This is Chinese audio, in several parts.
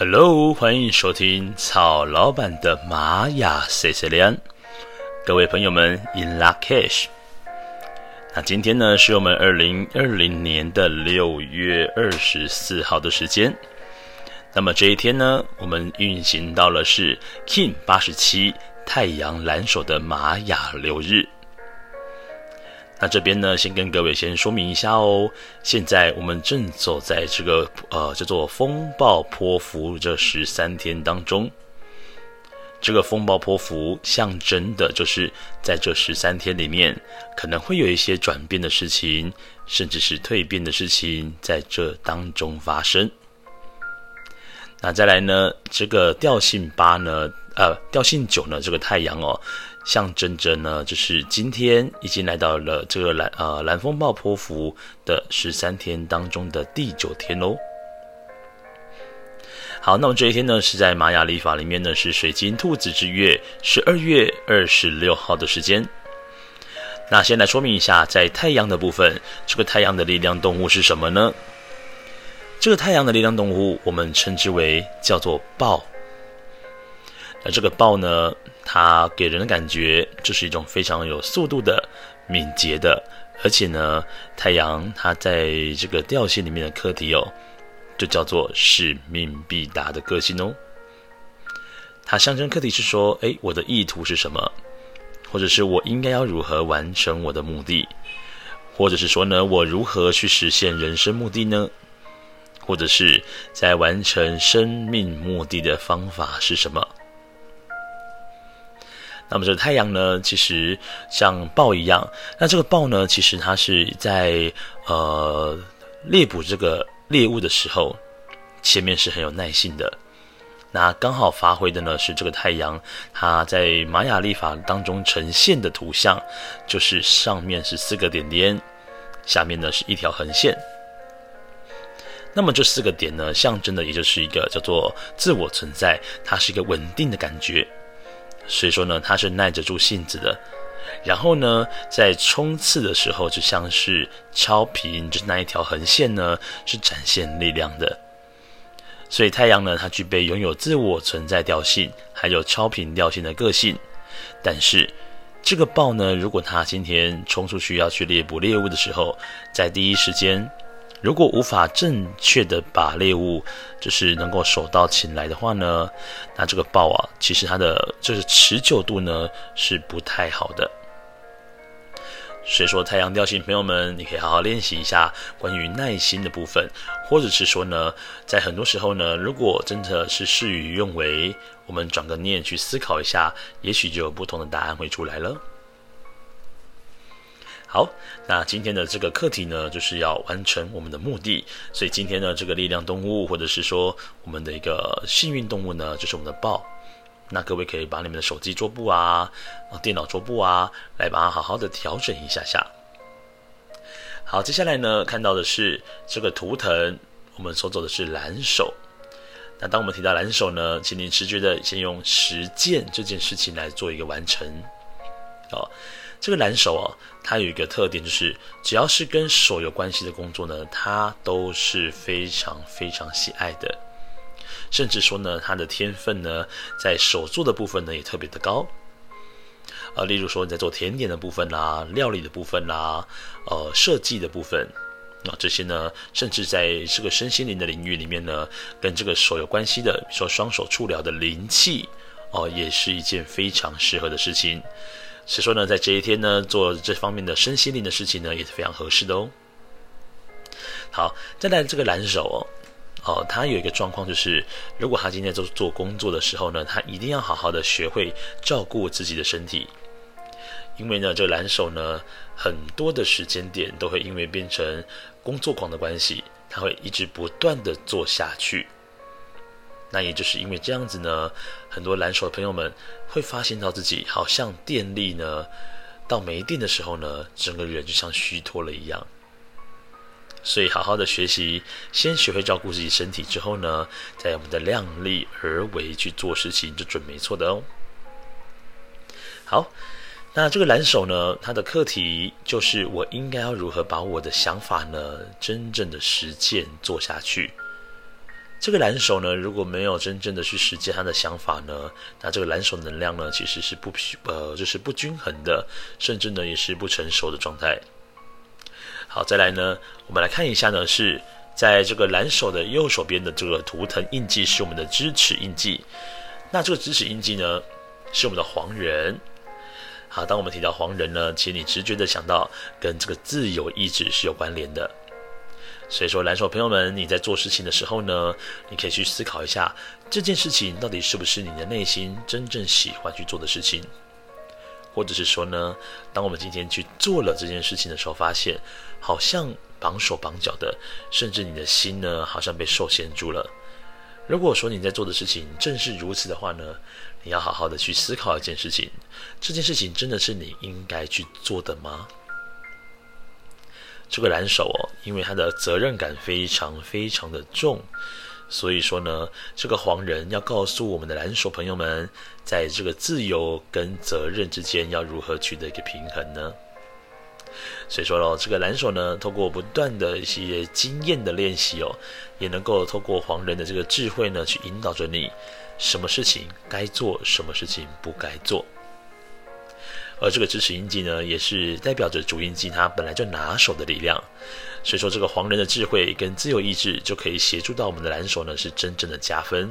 Hello，欢迎收听曹老板的玛雅 C C 连，各位朋友们，In lak'ech。那今天呢，是我们二零二零年的六月二十四号的时间。那么这一天呢，我们运行到了是 Kin 八十七太阳蓝手的玛雅流日。那这边呢，先跟各位先说明一下哦。现在我们正走在这个呃叫做风暴波符这十三天当中。这个风暴波幅象征的就是在这十三天里面，可能会有一些转变的事情，甚至是蜕变的事情在这当中发生。那再来呢，这个调性八呢，呃，调性九呢，这个太阳哦。象征着呢，就是今天已经来到了这个蓝呃蓝风暴波符的十三天当中的第九天喽。好，那么这一天呢，是在玛雅历法里面呢，是水晶兔子之月十二月二十六号的时间。那先来说明一下，在太阳的部分，这个太阳的力量动物是什么呢？这个太阳的力量动物，我们称之为叫做豹。那这个豹呢，它给人的感觉就是一种非常有速度的、敏捷的，而且呢，太阳它在这个调性里面的课题哦，就叫做使命必达的个性哦。它象征课题是说，哎，我的意图是什么？或者是我应该要如何完成我的目的？或者是说呢，我如何去实现人生目的呢？或者是在完成生命目的的方法是什么？那么这个太阳呢，其实像豹一样。那这个豹呢，其实它是在呃猎捕这个猎物的时候，前面是很有耐性的。那刚好发挥的呢是这个太阳，它在玛雅历法当中呈现的图像，就是上面是四个点点，下面呢是一条横线。那么这四个点呢，象征的也就是一个叫做自我存在，它是一个稳定的感觉。所以说呢，它是耐得住性子的。然后呢，在冲刺的时候，就像是超频，就是那一条横线呢，是展现力量的。所以太阳呢，它具备拥有自我存在调性，还有超频调性的个性。但是这个豹呢，如果它今天冲出去要去猎捕猎物的时候，在第一时间。如果无法正确的把猎物就是能够手到擒来的话呢，那这个豹啊，其实它的就是持久度呢是不太好的。所以说，太阳调性朋友们，你可以好好练习一下关于耐心的部分，或者是说呢，在很多时候呢，如果真的是事与愿违，我们转个念去思考一下，也许就有不同的答案会出来了。好，那今天的这个课题呢，就是要完成我们的目的。所以今天呢，这个力量动物，或者是说我们的一个幸运动物呢，就是我们的豹。那各位可以把你们的手机桌布啊、电脑桌布啊，来把它好好的调整一下下。好，接下来呢，看到的是这个图腾，我们所走的是蓝手。那当我们提到蓝手呢，请你直觉的先用实践这件事情来做一个完成。好。这个蓝手哦，它有一个特点，就是只要是跟手有关系的工作呢，它都是非常非常喜爱的，甚至说呢，它的天分呢，在手做的部分呢，也特别的高。呃，例如说你在做甜点的部分啦，料理的部分啦，呃，设计的部分，那、这些呢，甚至在这个身心灵的领域里面呢，跟这个手有关系的，比如说双手触疗的灵气，哦、也是一件非常适合的事情。所以说呢，在这一天呢，做这方面的身心灵的事情呢，也是非常合适的哦。好，再来这个蓝手哦，哦，他有一个状况就是，如果他今天做做工作的时候呢，他一定要好好的学会照顾自己的身体，因为呢，这个蓝手呢，很多的时间点都会因为变成工作狂的关系，他会一直不断的做下去。那也就是因为这样子呢，很多蓝手的朋友们会发现到自己好像电力呢，到没电的时候呢，整个人就像虚脱了一样。所以好好的学习，先学会照顾自己身体之后呢，再我们的量力而为去做事情，就准没错的哦。好，那这个蓝手呢，它的课题就是我应该要如何把我的想法呢，真正的实践做下去。这个蓝手呢，如果没有真正的去实践他的想法呢，那这个蓝手能量呢，其实是不呃，就是不均衡的，甚至呢也是不成熟的状态。好，再来呢，我们来看一下呢，是在这个蓝手的右手边的这个图腾印记是我们的支持印记，那这个支持印记呢，是我们的黄人。好，当我们提到黄人呢，其实你直觉的想到跟这个自由意志是有关联的。所以说，蓝手朋友们，你在做事情的时候呢，你可以去思考一下，这件事情到底是不是你的内心真正喜欢去做的事情，或者是说呢，当我们今天去做了这件事情的时候，发现好像绑手绑脚的，甚至你的心呢，好像被受限住了。如果说你在做的事情正是如此的话呢，你要好好的去思考一件事情，这件事情真的是你应该去做的吗？这个蓝手哦，因为他的责任感非常非常的重，所以说呢，这个黄人要告诉我们的蓝手朋友们，在这个自由跟责任之间要如何取得一个平衡呢？所以说喽，这个蓝手呢，透过不断的一些经验的练习哦，也能够透过黄人的这个智慧呢，去引导着你，什么事情该做，什么事情不该做。而这个支持印记呢，也是代表着主印记它本来就拿手的力量，所以说这个黄人的智慧跟自由意志就可以协助到我们的蓝手呢，是真正的加分。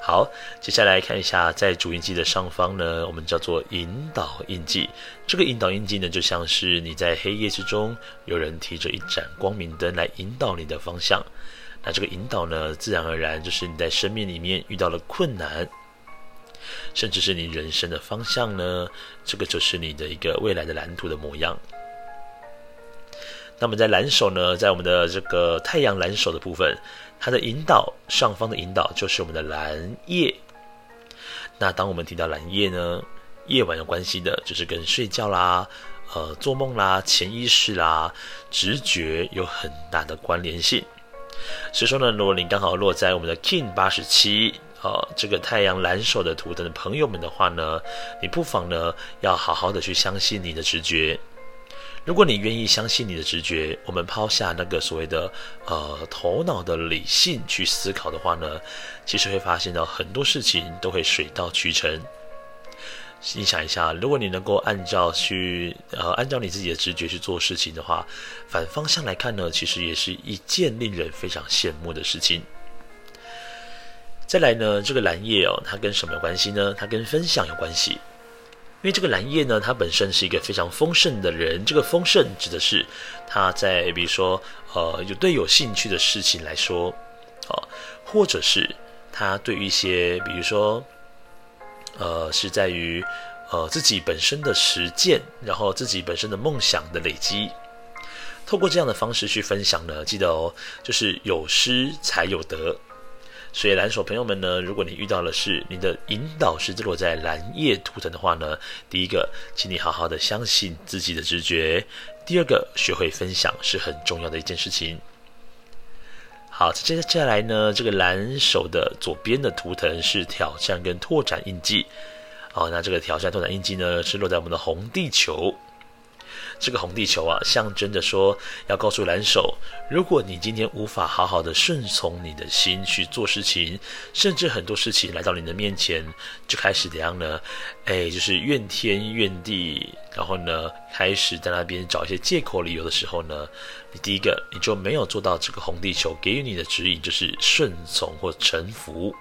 好，接下来看一下在主印记的上方呢，我们叫做引导印记。这个引导印记呢，就像是你在黑夜之中，有人提着一盏光明灯来引导你的方向。那这个引导呢，自然而然就是你在生命里面遇到了困难。甚至是你人生的方向呢？这个就是你的一个未来的蓝图的模样。那么在蓝手呢，在我们的这个太阳蓝手的部分，它的引导上方的引导就是我们的蓝夜。那当我们提到蓝夜呢，夜晚有关系的，就是跟睡觉啦、呃做梦啦、潜意识啦、直觉有很大的关联性。所以说呢，如果你刚好落在我们的 King 八十七。呃，这个太阳蓝手的图腾的朋友们的话呢，你不妨呢要好好的去相信你的直觉。如果你愿意相信你的直觉，我们抛下那个所谓的呃头脑的理性去思考的话呢，其实会发现到很多事情都会水到渠成。你想一下，如果你能够按照去呃按照你自己的直觉去做事情的话，反方向来看呢，其实也是一件令人非常羡慕的事情。再来呢，这个蓝叶哦，它跟什么有关系呢？它跟分享有关系。因为这个蓝叶呢，它本身是一个非常丰盛的人。这个丰盛指的是他在比如说呃有对有兴趣的事情来说，哦，或者是他对于一些比如说呃是在于呃自己本身的实践，然后自己本身的梦想的累积，透过这样的方式去分享呢，记得哦，就是有失才有得。所以蓝手朋友们呢，如果你遇到的是你的引导是落在蓝夜图腾的话呢，第一个，请你好好的相信自己的直觉；第二个，学会分享是很重要的一件事情。好，接下来呢，这个蓝手的左边的图腾是挑战跟拓展印记。好，那这个挑战拓展印记呢，是落在我们的红地球。这个红地球啊，象征着说要告诉蓝手，如果你今天无法好好的顺从你的心去做事情，甚至很多事情来到你的面前，就开始怎样呢？哎，就是怨天怨地，然后呢，开始在那边找一些借口理由的时候呢，你第一个你就没有做到这个红地球给予你的指引，就是顺从或臣服。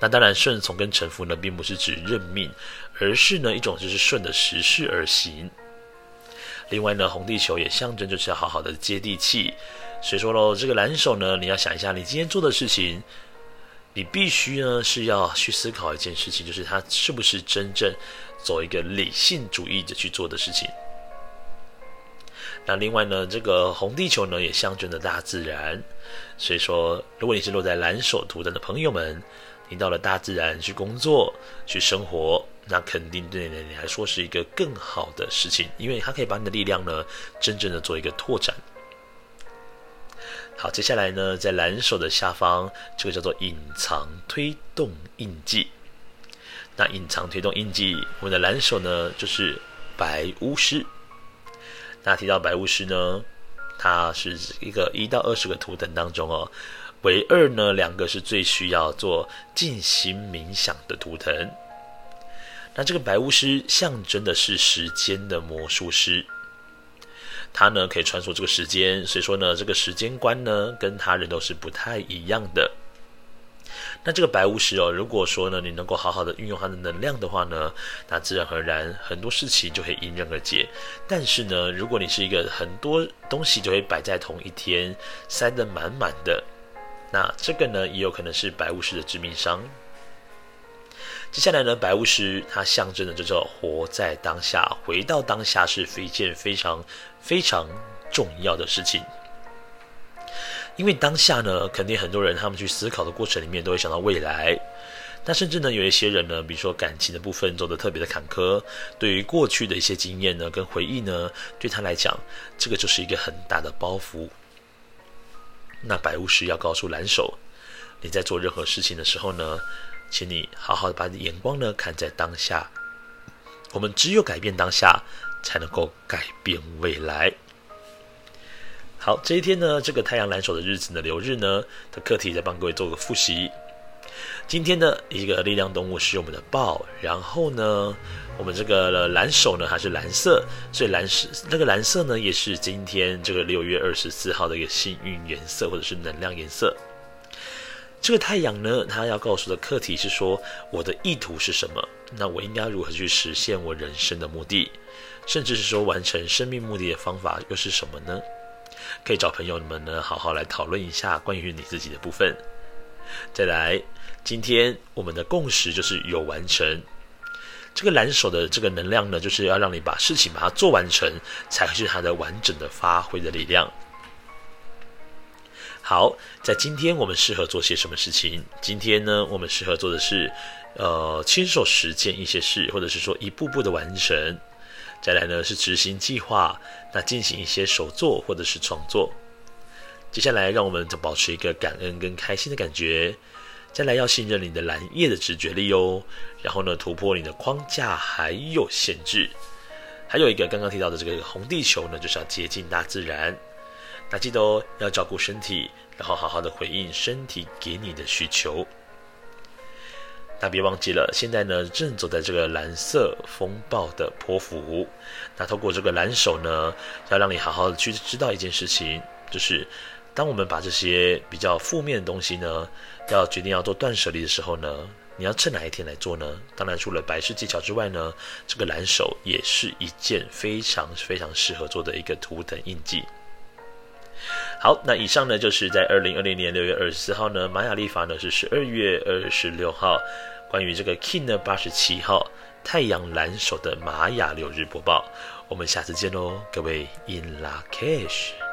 那当然，顺从跟臣服呢，并不是指认命，而是呢一种就是顺着时势而行。另外呢，红地球也象征就是要好好的接地气。所以说喽，这个蓝手呢，你要想一下，你今天做的事情，你必须呢是要去思考一件事情，就是它是不是真正走一个理性主义的去做的事情。那另外呢，这个红地球呢也象征着大自然。所以说，如果你是落在蓝手图腾的朋友们，你到了大自然去工作、去生活。那肯定对你来说是一个更好的事情，因为它可以把你的力量呢，真正的做一个拓展。好，接下来呢，在蓝手的下方，这个叫做隐藏推动印记。那隐藏推动印记，我们的蓝手呢，就是白巫师。那提到白巫师呢，它是一个一到二十个图腾当中哦，唯二呢两个是最需要做静心冥想的图腾。那这个白巫师象征的是时间的魔术师，他呢可以穿梭这个时间，所以说呢这个时间观呢跟他人都是不太一样的。那这个白巫师哦，如果说呢你能够好好的运用他的能量的话呢，那自然而然很多事情就会迎刃而解。但是呢，如果你是一个很多东西就会摆在同一天塞得满满的，那这个呢也有可能是白巫师的致命伤。接下来呢，白巫师它象征的就叫活在当下，回到当下是一件非常非常重要的事情。因为当下呢，肯定很多人他们去思考的过程里面都会想到未来，那甚至呢有一些人呢，比如说感情的部分走得特别的坎坷，对于过去的一些经验呢跟回忆呢，对他来讲，这个就是一个很大的包袱。那白巫师要告诉蓝手，你在做任何事情的时候呢，请你好好的把你眼光呢看在当下，我们只有改变当下，才能够改变未来。好，这一天呢，这个太阳蓝手的日子呢，流日呢的课题再帮各位做个复习。今天呢，一个力量动物是我们的豹，然后呢，我们这个蓝手呢还是蓝色，所以蓝是那个蓝色呢，也是今天这个六月二十四号的一个幸运颜色或者是能量颜色。这个太阳呢，它要告诉的课题是说，我的意图是什么？那我应该如何去实现我人生的目的？甚至是说，完成生命目的的方法又是什么呢？可以找朋友们呢，好好来讨论一下关于你自己的部分。再来，今天我们的共识就是有完成。这个蓝手的这个能量呢，就是要让你把事情把它做完成，才是它的完整的发挥的力量。好，在今天我们适合做些什么事情？今天呢，我们适合做的是，呃，亲手实践一些事，或者是说一步步的完成。再来呢，是执行计划，那进行一些手作或者是创作。接下来，让我们保持一个感恩跟开心的感觉。再来，要信任你的蓝叶的直觉力哦。然后呢，突破你的框架还有限制。还有一个刚刚提到的这个红地球呢，就是要接近大自然。那记得哦，要照顾身体，然后好好的回应身体给你的需求。那别忘记了，现在呢正走在这个蓝色风暴的波幅。那透过这个蓝手呢，要让你好好的去知道一件事情，就是当我们把这些比较负面的东西呢，要决定要做断舍离的时候呢，你要趁哪一天来做呢？当然，除了白事技巧之外呢，这个蓝手也是一件非常非常适合做的一个图腾印记。好，那以上呢就是在二零二零年六月二十四号呢，玛雅历法呢是十二月二十六号，关于这个 King 呢八十七号太阳蓝手的玛雅六日播报，我们下次见喽，各位 In Lakesh。